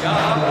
Chicago.